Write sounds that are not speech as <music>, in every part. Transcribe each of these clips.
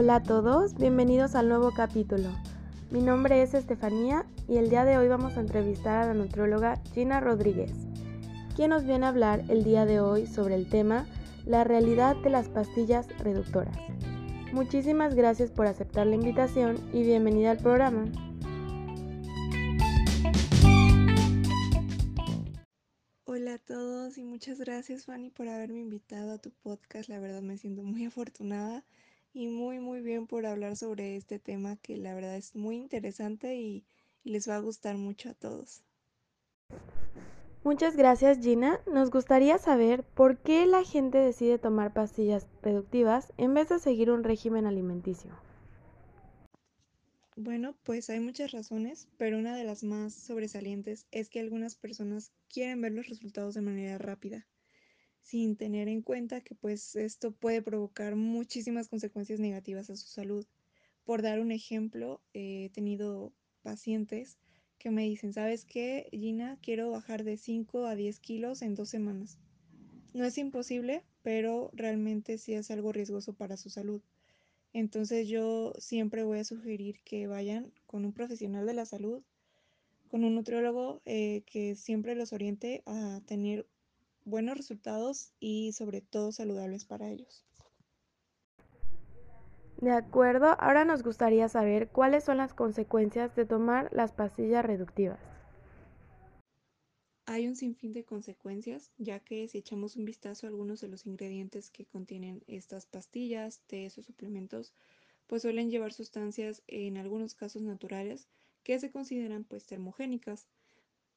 Hola a todos, bienvenidos al nuevo capítulo. Mi nombre es Estefanía y el día de hoy vamos a entrevistar a la nutrióloga Gina Rodríguez, quien nos viene a hablar el día de hoy sobre el tema la realidad de las pastillas reductoras. Muchísimas gracias por aceptar la invitación y bienvenida al programa. Hola a todos y muchas gracias Fanny por haberme invitado a tu podcast. La verdad me siento muy afortunada y muy muy bien por hablar sobre este tema que la verdad es muy interesante y, y les va a gustar mucho a todos. Muchas gracias Gina. Nos gustaría saber por qué la gente decide tomar pastillas reductivas en vez de seguir un régimen alimenticio. Bueno, pues hay muchas razones, pero una de las más sobresalientes es que algunas personas quieren ver los resultados de manera rápida, sin tener en cuenta que pues esto puede provocar muchísimas consecuencias negativas a su salud. Por dar un ejemplo, he tenido pacientes que me dicen, ¿sabes qué, Gina? Quiero bajar de 5 a 10 kilos en dos semanas. No es imposible, pero realmente sí es algo riesgoso para su salud. Entonces yo siempre voy a sugerir que vayan con un profesional de la salud, con un nutriólogo eh, que siempre los oriente a tener buenos resultados y sobre todo saludables para ellos. De acuerdo, ahora nos gustaría saber cuáles son las consecuencias de tomar las pastillas reductivas. Hay un sinfín de consecuencias, ya que si echamos un vistazo a algunos de los ingredientes que contienen estas pastillas, tés o suplementos, pues suelen llevar sustancias en algunos casos naturales que se consideran pues termogénicas.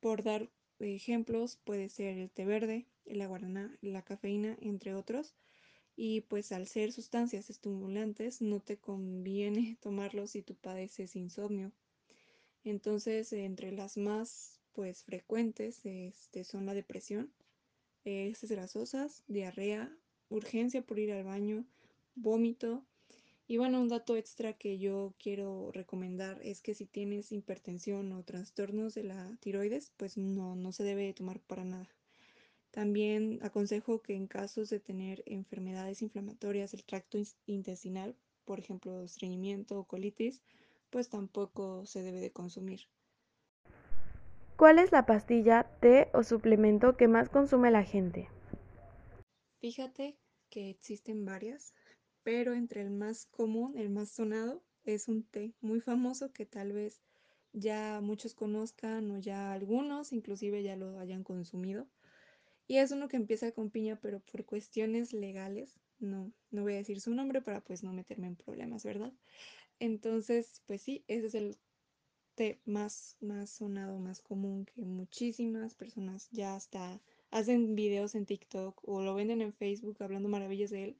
Por dar ejemplos, puede ser el té verde, la guaraná, la cafeína, entre otros. Y pues al ser sustancias estimulantes, no te conviene <laughs> tomarlos si tú padeces insomnio. Entonces, entre las más pues frecuentes este, son la depresión, heces grasosas, diarrea, urgencia por ir al baño, vómito. Y bueno, un dato extra que yo quiero recomendar es que si tienes hipertensión o trastornos de la tiroides, pues no, no se debe tomar para nada. También aconsejo que en casos de tener enfermedades inflamatorias del tracto intestinal, por ejemplo, estreñimiento o colitis, pues tampoco se debe de consumir. ¿Cuál es la pastilla, té o suplemento que más consume la gente? Fíjate que existen varias, pero entre el más común, el más sonado, es un té muy famoso que tal vez ya muchos conozcan o ya algunos inclusive ya lo hayan consumido. Y es uno que empieza con piña, pero por cuestiones legales, no, no voy a decir su nombre para pues no meterme en problemas, ¿verdad? Entonces, pues sí, ese es el más, más sonado, más común que muchísimas personas ya hasta hacen videos en TikTok o lo venden en Facebook hablando maravillas de él,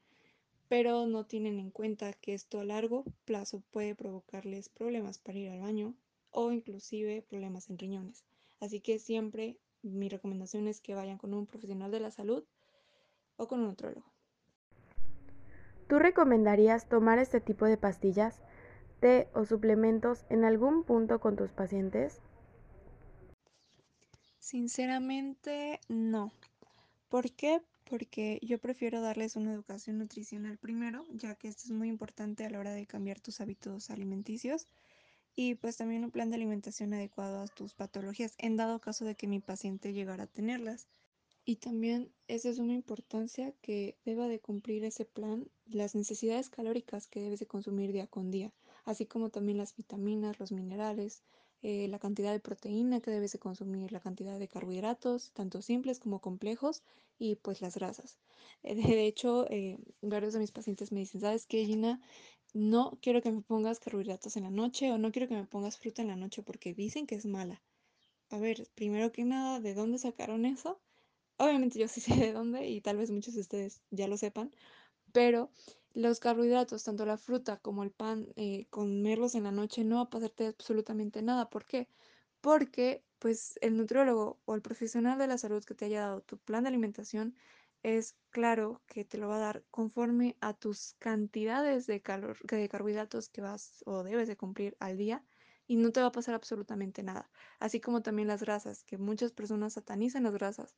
pero no tienen en cuenta que esto a largo plazo puede provocarles problemas para ir al baño o inclusive problemas en riñones. Así que siempre mi recomendación es que vayan con un profesional de la salud o con un nutrólogo. ¿Tú recomendarías tomar este tipo de pastillas té o suplementos en algún punto con tus pacientes? Sinceramente, no. ¿Por qué? Porque yo prefiero darles una educación nutricional primero, ya que esto es muy importante a la hora de cambiar tus hábitos alimenticios y pues también un plan de alimentación adecuado a tus patologías en dado caso de que mi paciente llegara a tenerlas. Y también es de suma importancia que deba de cumplir ese plan las necesidades calóricas que debes de consumir día con día así como también las vitaminas, los minerales, eh, la cantidad de proteína que debes de consumir, la cantidad de carbohidratos, tanto simples como complejos, y pues las grasas. <laughs> Eh, de hecho, eh, varios de mis pacientes me dicen, ¿sabes qué, Gina? No quiero que me pongas carbohidratos en la noche o no quiero que me pongas fruta en la noche porque dicen que es mala. A ver, primero que nada, ¿de dónde sacaron eso? Obviamente yo sí <laughs> sé de dónde y tal vez muchos de ustedes ya lo sepan, pero los carbohidratos, tanto la fruta como el pan, eh, comerlos en la noche no va a pasarte absolutamente nada. ¿Por qué? Porque pues el nutriólogo o el profesional de la salud que te haya dado tu plan de alimentación es claro que te lo va a dar conforme a tus cantidades de, calor, de carbohidratos que vas o debes de cumplir al día y no te va a pasar absolutamente nada. Así como también las grasas, que muchas personas satanizan las grasas.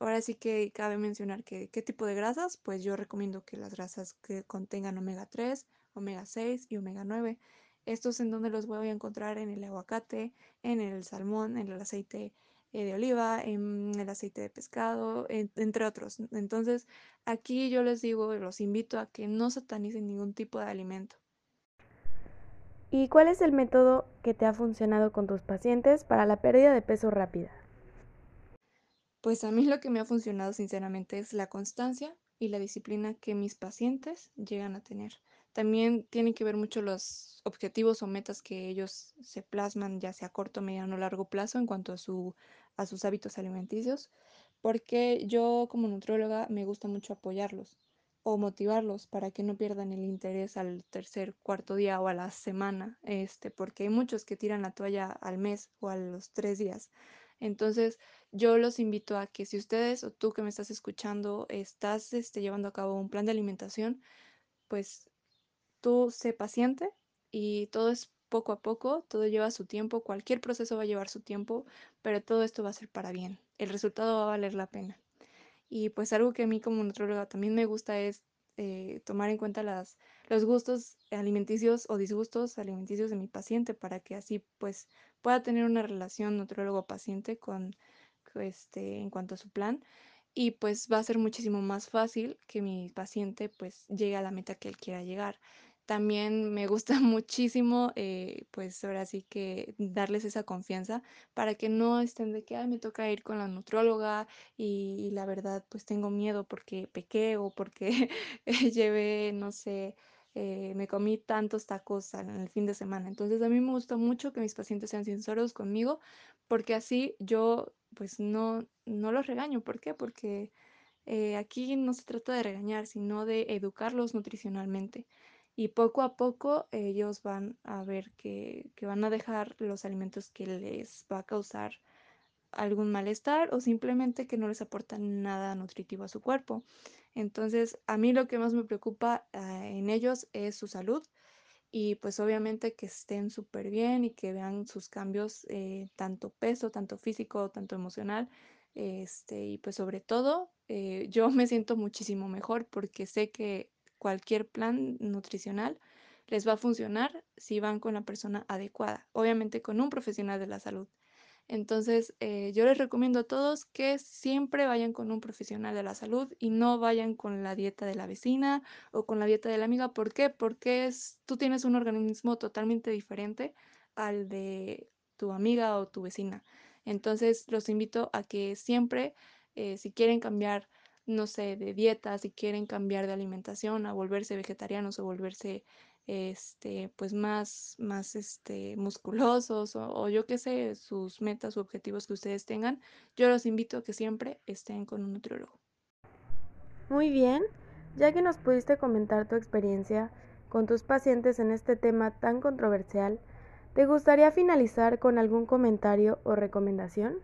Ahora sí que cabe mencionar que qué tipo de grasas, pues yo recomiendo que las grasas que contengan omega 3, omega 6 y omega 9. Estos en donde los voy a encontrar en el aguacate, en el salmón, en el aceite eh, de oliva, en el aceite de pescado, entre otros. Entonces, aquí yo les digo, los invito a que no satanicen ningún tipo de alimento. ¿Y cuál es el método que te ha funcionado con tus pacientes para la pérdida de peso rápida? Pues a mí lo que me ha funcionado sinceramente es la constancia y la disciplina que mis pacientes llegan a tener. También tienen que ver mucho los objetivos o metas que ellos se plasman, ya sea a corto, mediano o largo plazo, en cuanto a, su, a sus hábitos alimenticios, porque yo como nutrióloga me gusta mucho apoyarlos o motivarlos para que no pierdan el interés al tercer, cuarto día o a la semana, este, porque hay muchos que tiran la toalla al mes o a los tres días. Entonces, yo los invito a que si ustedes o tú que me estás escuchando estás este, llevando a cabo un plan de alimentación, pues tú sé paciente y todo es poco a poco, todo lleva su tiempo, cualquier proceso va a llevar su tiempo, pero todo esto va a ser para bien. El resultado va a valer la pena. Y pues algo que a mí como nutróloga también me gusta es eh, tomar en cuenta las, los gustos alimenticios o disgustos alimenticios de mi paciente para que así pues pueda tener una relación nutrólogo-paciente con, este, en cuanto a su plan y pues va a ser muchísimo más fácil que mi paciente pues llegue a la meta que él quiera llegar. También me gusta <laughs> muchísimo, eh, pues ahora sí que darles esa confianza para que no estén de que, ay, me toca ir con la nutróloga y, la verdad pues tengo miedo porque pequé o porque <laughs> llevé, no sé, eh, me comí tantos tacos en el fin de semana. Entonces a mí me gusta mucho que mis pacientes sean sinceros conmigo porque así yo pues no, no los regaño. ¿Por qué? Porque eh, aquí no se trata de regañar, sino de educarlos nutricionalmente. Y poco a poco ellos van a ver que, que van a dejar los alimentos que les va a causar algún malestar o simplemente que no les aportan nada nutritivo a su cuerpo. Entonces, a mí lo que más me preocupa ah, en ellos es su salud y pues obviamente que estén súper bien y que vean sus cambios, eh, tanto peso, tanto físico, tanto emocional. Este, y pues sobre todo, eh, yo me siento muchísimo mejor porque sé que cualquier plan nutricional les va a funcionar si van con la persona adecuada, obviamente con un profesional de la salud. Entonces, eh, yo les recomiendo a todos que siempre vayan con un profesional de la salud y no vayan con la dieta de la vecina o con la dieta de la amiga. ¿Por qué? Porque es, tú tienes un organismo totalmente diferente al de tu amiga o tu vecina. Entonces, los invito a que siempre, eh, si quieren cambiar, no sé, de dieta, si quieren cambiar de alimentación, a volverse vegetarianos o volverse este, pues más, más este, musculosos o, yo qué sé, sus metas o objetivos que ustedes tengan, yo los invito a que siempre estén con un nutriólogo. Muy bien, ya que nos pudiste comentar tu experiencia con tus pacientes en este tema tan controversial, ¿te gustaría finalizar con algún comentario o recomendación?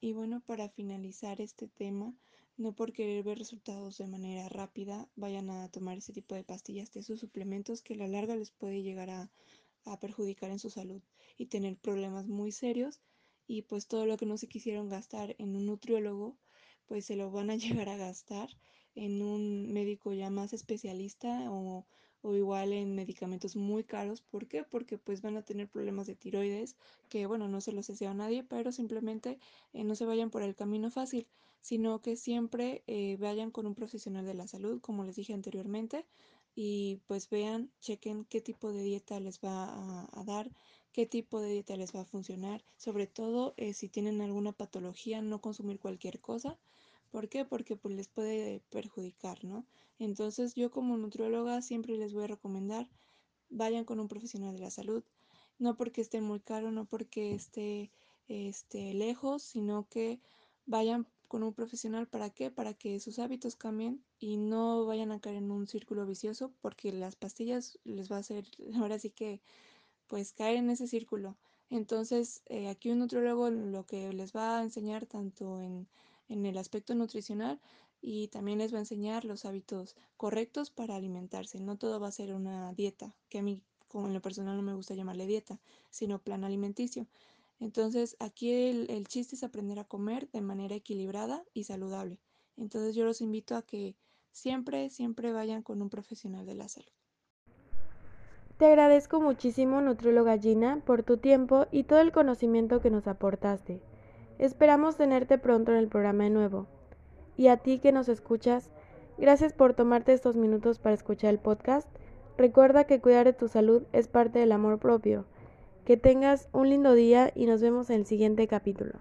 Y bueno, para finalizar este tema, no por querer ver resultados de manera rápida vayan a tomar ese tipo de pastillas, de esos suplementos que a la larga les puede llegar a, a perjudicar en su salud y tener problemas muy serios y pues todo lo que no se quisieron gastar en un nutriólogo pues se lo van a <laughs> llegar a gastar en un médico ya más especialista o, o igual en medicamentos muy caros. ¿Por qué? Porque pues van a tener problemas de tiroides que bueno, no se los deseo a nadie, pero simplemente eh, no se vayan por el camino fácil sino que siempre eh, vayan con un profesional de la salud, como les dije anteriormente, y pues vean, chequen qué tipo de dieta les va a, dar, qué tipo de dieta les va a funcionar, sobre todo eh, si tienen alguna patología, no consumir cualquier cosa. ¿Por qué? Porque pues les puede perjudicar, ¿no? Entonces yo como nutrióloga siempre les voy a recomendar, vayan con un profesional de la salud, no porque esté muy caro, no porque esté, esté lejos, sino que vayan con un profesional. ¿Para qué? Para que sus hábitos cambien y no vayan a caer en un círculo vicioso porque las pastillas les va a hacer, <laughs> ahora sí que, pues caer en ese círculo. Entonces, eh, aquí un nutriólogo lo que les va a enseñar tanto en, en el aspecto nutricional y también les va a enseñar los hábitos correctos para alimentarse. No todo va a ser una dieta, que a mí como en lo personal no me gusta llamarle dieta, sino plan alimenticio. Entonces, aquí el, el, chiste es aprender a comer de manera equilibrada y saludable. Entonces, yo los invito a que siempre, siempre vayan con un profesional de la salud. Te agradezco muchísimo, nutrióloga Gina, por tu tiempo y todo el conocimiento que nos aportaste. Esperamos tenerte pronto en el programa de nuevo. Y a ti que nos escuchas, gracias por tomarte estos minutos para escuchar el podcast. Recuerda que cuidar de tu salud es parte del amor propio. Que tengas un lindo día y nos vemos en el siguiente capítulo.